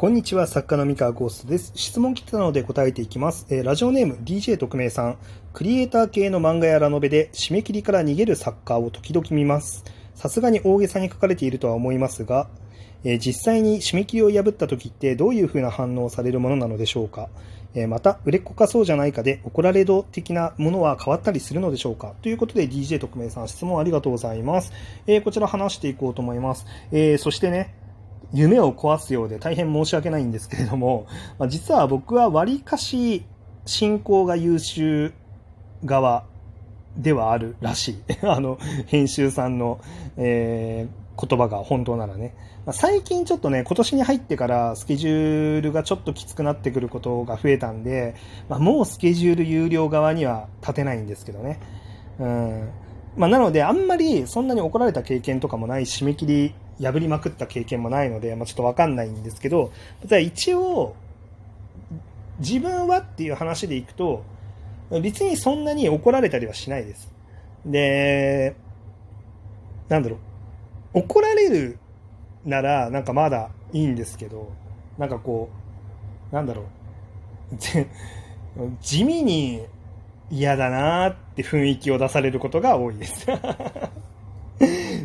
こんにちは、作家の三河ゴーストです。質問来てたので答えていきます。えー、ラジオネーム DJ 特命さん。クリエイター系の漫画やラノベで締め切りから逃げる作家を時々見ます。さすがに大げさに書かれているとは思いますが、えー、実際に締め切りを破った時ってどういう風な反応をされるものなのでしょうかえー、また、売れっ子かそうじゃないかで怒られ度的なものは変わったりするのでしょうかということで DJ 特命さん質問ありがとうございます。え、こちら話していこうと思います。え、そしてね、夢を壊すようで大変申し訳ないんですけれども、まあ、実は僕は割かし進行が優秀側ではあるらしい。あの、編集さんの、えー、言葉が本当ならね。まあ、最近ちょっとね、今年に入ってからスケジュールがちょっときつくなってくることが増えたんで、まあ、もうスケジュール有料側には立てないんですけどね。うん。まあ、なので、あんまりそんなに怒られた経験とかもない締め切り破りまくった経験もないので、まあ、ちょっとわかんないんですけど、ただ一応、自分はっていう話でいくと、別にそんなに怒られたりはしないです。で、なんだろう、怒られるなら、なんかまだいいんですけど、なんかこう、なんだろう、地味に嫌だなって雰囲気を出されることが多いです。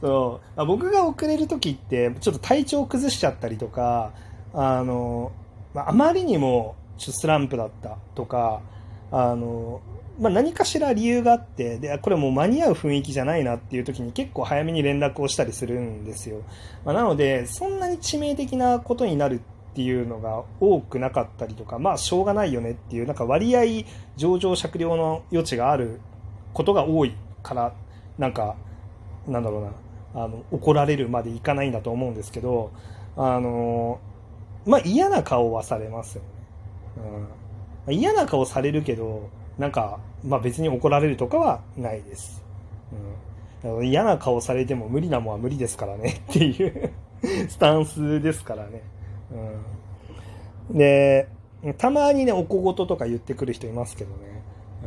そう僕が遅れる時ってちょっと体調崩しちゃったりとかあの、まあまりにもちょっとスランプだったとかあの、まあ、何かしら理由があってでこれもう間に合う雰囲気じゃないなっていう時に結構早めに連絡をしたりするんですよ、まあ、なのでそんなに致命的なことになるっていうのが多くなかったりとかまあしょうがないよねっていうなんか割合上場酌量の余地があることが多いからなんかなんだろうな。あの怒られるまでいかないんだと思うんですけどあのまあ嫌な顔はされますよね、うん、嫌な顔されるけどなんか、まあ、別に怒られるとかはないです、うん、嫌な顔されても無理なもんは無理ですからね っていうスタンスですからね、うん、でたまにねお小言とか言ってくる人いますけどね。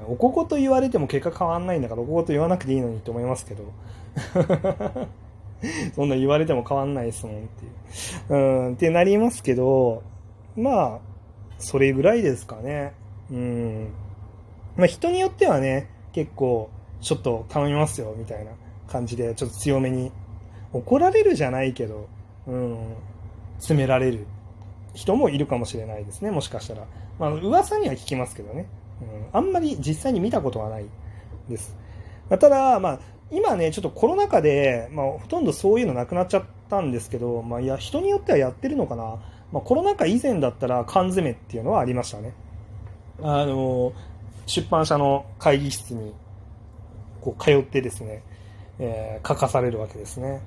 おここと言われても結果変わんないんだからおここと言わなくていいのにと思いますけど。そんな言われても変わんないですもんっていう。うん、ってなりますけど、まあ、それぐらいですかね。うん。まあ人によってはね、結構、ちょっと頼みますよ、みたいな感じで、ちょっと強めに、怒られるじゃないけど、うん、詰められる人もいるかもしれないですね、もしかしたら。まあ噂には聞きますけどね。うん、あんまり実際に見たことはないです。ただ、まあ、今ね、ちょっとコロナ禍で、まあ、ほとんどそういうのなくなっちゃったんですけど、まあ、いや、人によってはやってるのかな。まあ、コロナ禍以前だったら缶詰っていうのはありましたね。あの、出版社の会議室に、こう、通ってですね、えー、書かされるわけですね。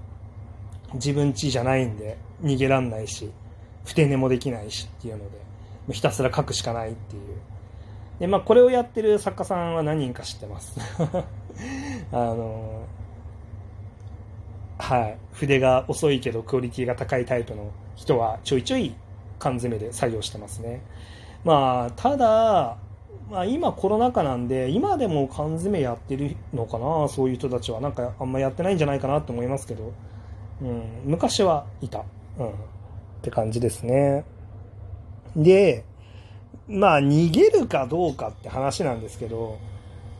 自分家じゃないんで、逃げらんないし、ふて寝もできないしっていうので、ひたすら書くしかないっていう。で、まあ、これをやってる作家さんは何人か知ってます。あのはい、筆が遅いけどクオリティが高いタイプの人はちょいちょい缶詰で作業してますね。まあ、ただ、まあ、今コロナ禍なんで、今でも缶詰やってるのかな、そういう人たちは。なんかあんまやってないんじゃないかなと思いますけど、うん、昔はいた。うん、って感じですね。で、まあ、逃げるかどうかって話なんですけど、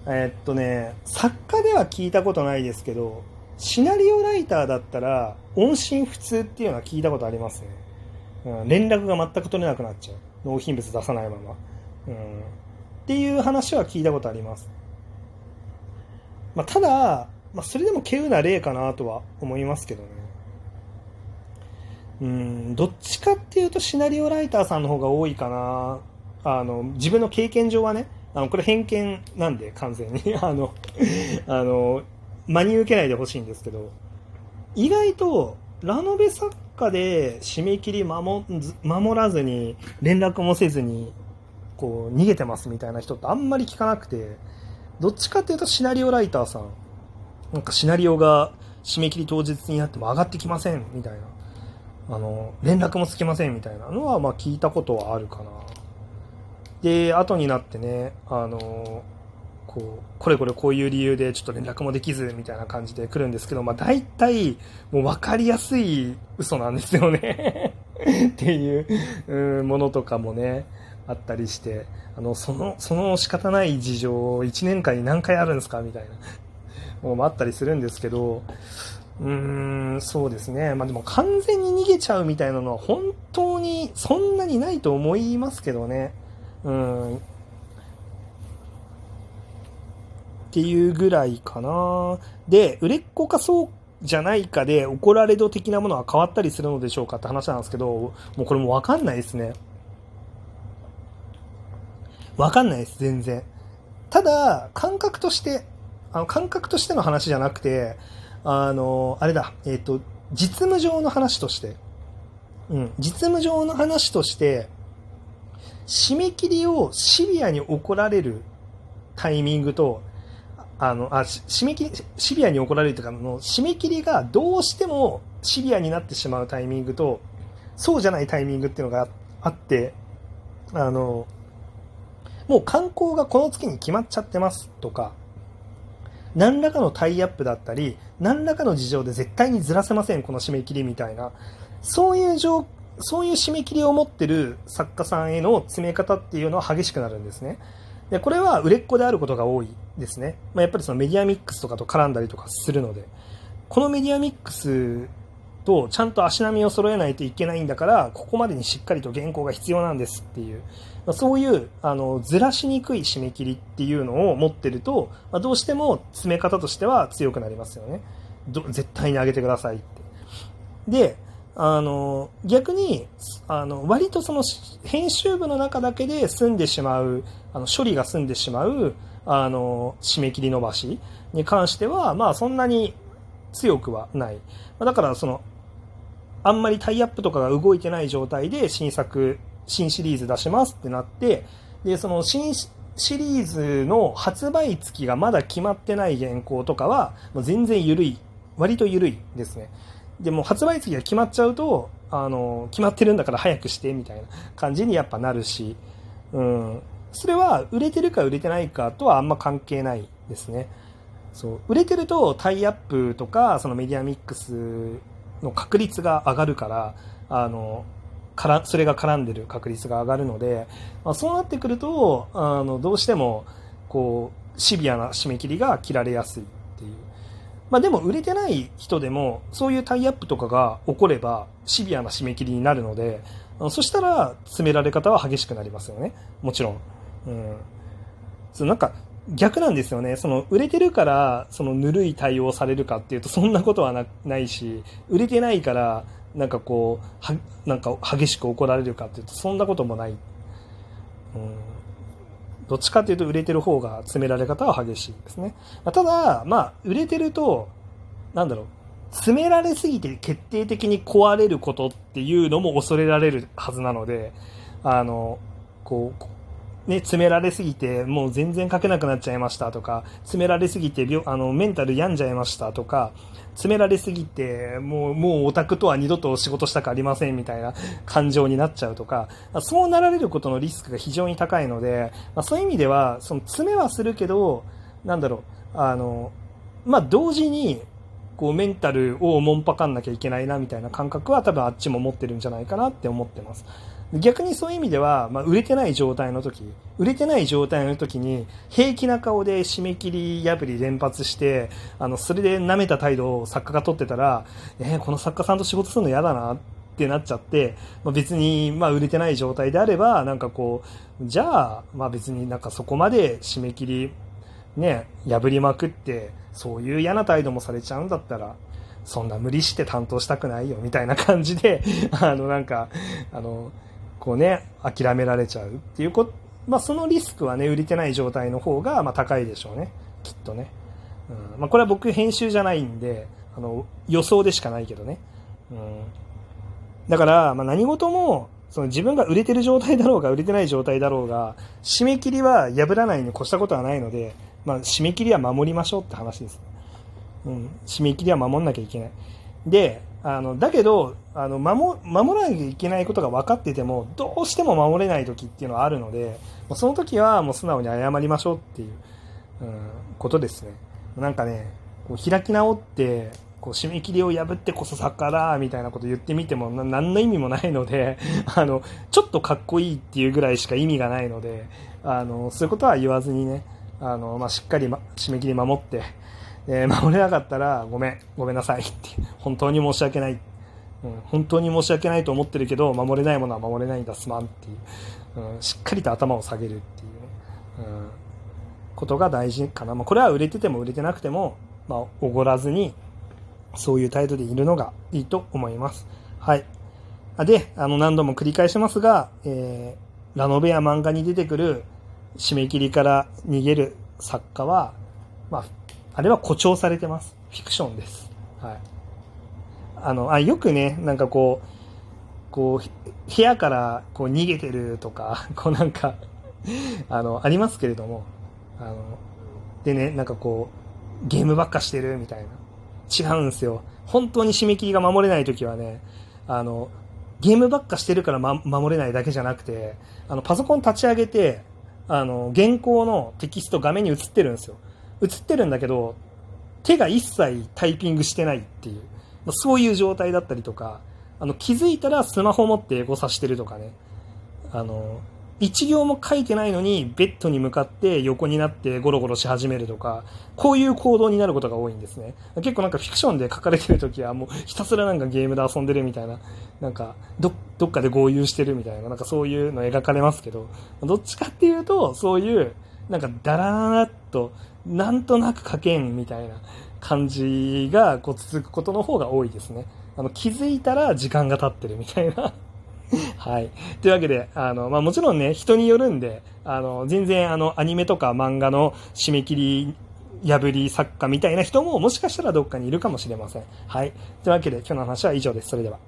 えっとね、作家では聞いたことないですけど、シナリオライターだったら、音信不通っていうのは聞いたことありますね。うん、連絡が全く取れなくなっちゃう。納品物出さないまま。うん、っていう話は聞いたことあります。まあ、ただ、まあ、それでも稀有な例かなとは思いますけどね。うん、どっちかっていうとシナリオライターさんの方が多いかな。あの、自分の経験上はね。あの、これ偏見なんで、完全に。あの、あの、真に受けないでほしいんですけど、意外と、ラノベ作家で締め切り守守らずに、連絡もせずに、こう、逃げてますみたいな人ってあんまり聞かなくて、どっちかっていうとシナリオライターさん、なんかシナリオが締め切り当日になっても上がってきませんみたいな、あの、連絡もつきませんみたいなのは、まあ聞いたことはあるかな。で、後になってね、あのこう、これこれこういう理由でちょっと連絡もできずみたいな感じで来るんですけど、まあ大体もう分かりやすい嘘なんですよね っていうものとかもね、あったりして、あの、その、その仕方ない事情を1年間に何回あるんですかみたいなものもあったりするんですけど、うーん、そうですね。まあでも完全に逃げちゃうみたいなのは本当にそんなにないと思いますけどね。うん。っていうぐらいかな。で、売れっ子かそうじゃないかで怒られ度的なものは変わったりするのでしょうかって話なんですけど、もうこれもわかんないですね。わかんないです、全然。ただ、感覚として、あの、感覚としての話じゃなくて、あの、あれだ、えっ、ー、と、実務上の話として、うん、実務上の話として、締め切りをシビアに怒られるタイミングと、あの、あ、締め切り、シビアに怒られるというか、の、締め切りがどうしてもシビアになってしまうタイミングと、そうじゃないタイミングっていうのがあって、あの、もう観光がこの月に決まっちゃってますとか、何らかのタイアップだったり、何らかの事情で絶対にずらせません、この締め切りみたいな、そういう状そういう締め切りを持ってる作家さんへの詰め方っていうのは激しくなるんですね。で、これは売れっ子であることが多いですね。まあ、やっぱりそのメディアミックスとかと絡んだりとかするので、このメディアミックスとちゃんと足並みを揃えないといけないんだから、ここまでにしっかりと原稿が必要なんですっていう、まあ、そういうあのずらしにくい締め切りっていうのを持ってると、まあ、どうしても詰め方としては強くなりますよね。絶対に上げてくださいって。で、あの逆にあの割とその編集部の中だけで済んでしまうあの処理が済んでしまうあの締め切り伸ばしに関しては、まあ、そんなに強くはない。だからそのあんまりタイアップとかが動いてない状態で新作、新シリーズ出しますってなって、で、その新シリーズの発売月がまだ決まってない原稿とかは、全然緩い、割と緩いですね。でも発売月が決まっちゃうと、あの、決まってるんだから早くしてみたいな感じにやっぱなるし、うん。それは売れてるか売れてないかとはあんま関係ないですね。そう。売れてるとタイアップとか、そのメディアミックスの確率が上がるから、あの、からそれが絡んでる確率が上がるので、まあ、そうなってくると、あの、どうしても、こう、シビアな締め切りが切られやすいっていう。まあでも売れてない人でも、そういうタイアップとかが起これば、シビアな締め切りになるので、そしたら詰められ方は激しくなりますよね。もちろん。うん。そうなんか、逆なんですよね。その、売れてるから、その、ぬるい対応されるかっていうと、そんなことはないし、売れてないから、なんかこう、は、なんか激しく怒られるかっていうと、そんなこともない。うん。どっちかというと、売れてる方が詰められ方は激しいですね。まあ、ただ、まあ、売れてると、なんだろう、詰められすぎて決定的に壊れることっていうのも恐れられるはずなので、あの、こう、ね、詰められすぎて、もう全然書けなくなっちゃいましたとか、詰められすぎてあの、メンタル病んじゃいましたとか、詰められすぎて、もう、もうオタクとは二度と仕事したくありませんみたいな感情になっちゃうとか、そうなられることのリスクが非常に高いので、まあ、そういう意味では、その詰めはするけど、なんだろう、あの、まあ、同時に、こうメンタルをもんぱかんなきゃいけないなみたいな感覚は多分あっちも持ってるんじゃないかなって思ってます。逆にそういう意味では、まあ、売れてない状態の時、売れてない状態の時に、平気な顔で締め切り破り連発して、あの、それで舐めた態度を作家が取ってたら、えー、この作家さんと仕事するの嫌だなってなっちゃって、まあ、別に、まあ、売れてない状態であれば、なんかこう、じゃあ、まあ別になんかそこまで締め切り、ね、破りまくって、そういう嫌な態度もされちゃうんだったら、そんな無理して担当したくないよ、みたいな感じで、あの、なんか、あの、こうね、諦められちゃうっていうこと、まあ、そのリスクはね、売れてない状態の方が、まあ、高いでしょうね。きっとね。うん。まあ、これは僕編集じゃないんで、あの、予想でしかないけどね。うん。だから、まあ、何事も、その自分が売れてる状態だろうが、売れてない状態だろうが、締め切りは破らないに越したことはないので、まあ、締め切りは守りましょうって話です。うん。締め切りは守んなきゃいけない。で、あの、だけど、あの、守、守らなきゃいけないことが分かってても、どうしても守れない時っていうのはあるので、その時はもう素直に謝りましょうっていう、うん、ことですね。なんかね、こう開き直って、こう締め切りを破ってこそ作家だみたいなこと言ってみても何の意味もないので あのちょっとかっこいいっていうぐらいしか意味がないのであのそういうことは言わずにねあの、まあ、しっかり、ま、締め切り守って、えー、守れなかったらごめんごめんなさい。っ て本当に申し訳ない、うん、本当に申し訳ないと思ってるけど守れないものは守れないんだすまんっていう、うん、しっかりと頭を下げるっていう、うん、ことが大事かな、まあ、これは売れてても売れてなくても、まあ、おごらずにそういう態度でいるのがいいと思います。はい。で、あの、何度も繰り返しますが、えー、ラノベや漫画に出てくる締め切りから逃げる作家は、まあ、あれは誇張されてます。フィクションです。はい。あの、あ、よくね、なんかこう、こう、部屋からこう逃げてるとか、こうなんかあの、ありますけれども、あの、でね、なんかこう、ゲームばっかしてるみたいな。違うんですよ。本当に締め切りが守れない時はね、あの、ゲームばっかしてるから、ま、守れないだけじゃなくて、あの、パソコン立ち上げて、あの、原稿のテキスト画面に映ってるんですよ。映ってるんだけど、手が一切タイピングしてないっていうま、そういう状態だったりとか、あの、気づいたらスマホ持ってエゴさしてるとかね、あの、一行も書いてないのにベッドに向かって横になってゴロゴロし始めるとか、こういう行動になることが多いんですね。結構なんかフィクションで書かれてる時はもうひたすらなんかゲームで遊んでるみたいな、なんかど、どっかで合流してるみたいな、なんかそういうの描かれますけど、どっちかっていうと、そういう、なんかダラーっと、なんとなく書けんみたいな感じがこう続くことの方が多いですね。あの気づいたら時間が経ってるみたいな はい。というわけで、あの、まあ、もちろんね、人によるんで、あの、全然、あの、アニメとか漫画の締め切り破り作家みたいな人も、もしかしたらどっかにいるかもしれません。はい。というわけで、今日の話は以上です。それでは。